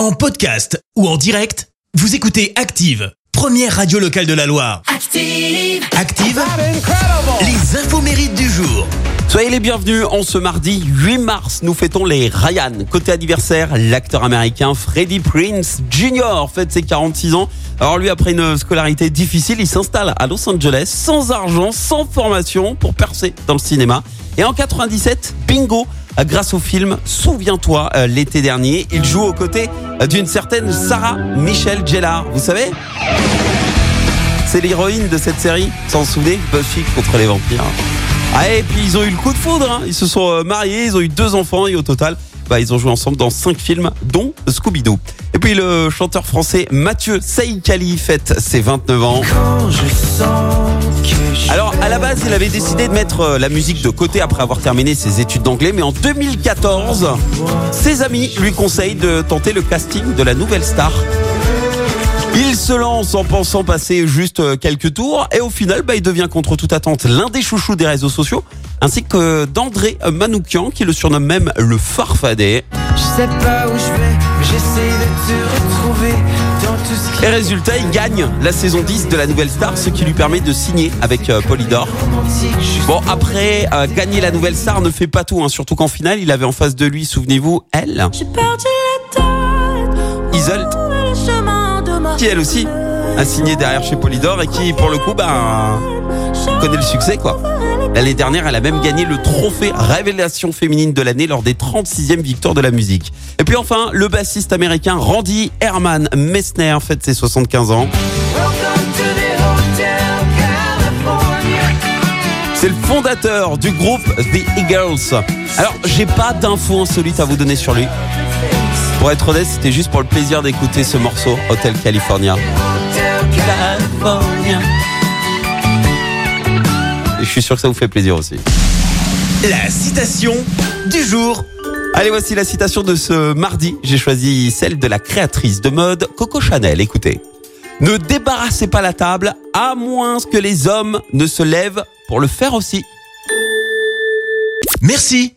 En podcast ou en direct, vous écoutez Active, première radio locale de la Loire. Active. Active, les infos mérites du jour. Soyez les bienvenus en ce mardi 8 mars. Nous fêtons les Ryan. Côté anniversaire, l'acteur américain Freddie Prince Jr. fête ses 46 ans. Alors lui, après une scolarité difficile, il s'installe à Los Angeles sans argent, sans formation pour percer dans le cinéma. Et en 97, bingo, grâce au film Souviens-toi euh, l'été dernier, il joue aux côtés euh, d'une certaine Sarah Michelle Gellar. Vous savez? C'est l'héroïne de cette série, sans vous souvenez? Buffy contre les vampires. Ah, et puis ils ont eu le coup de foudre, hein. ils se sont euh, mariés, ils ont eu deux enfants et au total, bah, ils ont joué ensemble dans cinq films, dont Scooby-Doo. Et puis le chanteur français Mathieu Saïkali fête ses 29 ans. Alors à la base, il avait décidé de mettre euh, la musique de côté après avoir terminé ses études d'anglais, mais en 2014, ses amis lui conseillent de tenter le casting de la nouvelle star. Il se lance en pensant passer juste euh, quelques tours et au final, bah, il devient contre toute attente l'un des chouchous des réseaux sociaux, ainsi que d'André Manoukian qui le surnomme même le farfadet. Je sais pas où je vais, mais j'essaie de te retrouver dans tout ce qui Et résultat, il gagne la saison 10 de la nouvelle star, ce qui lui permet de signer avec euh, Polydor. Bon, après, euh, gagner la nouvelle star ne fait pas tout, hein, surtout qu'en finale, il avait en face de lui, souvenez-vous, elle, J'ai qui elle aussi a signé derrière chez Polydor et qui, pour le coup, bah, connaît le succès, quoi. L'année dernière, elle a même gagné le trophée Révélation féminine de l'année lors des 36e victoires de la musique. Et puis enfin, le bassiste américain Randy Herman Messner fête ses 75 ans. C'est le fondateur du groupe The Eagles. Alors, j'ai pas d'infos insolites à vous donner sur lui. Pour être honnête, c'était juste pour le plaisir d'écouter ce morceau, Hotel California. Et je suis sûr que ça vous fait plaisir aussi. La citation du jour. Allez, voici la citation de ce mardi. J'ai choisi celle de la créatrice de mode Coco Chanel. Écoutez. Ne débarrassez pas la table à moins que les hommes ne se lèvent pour le faire aussi. Merci,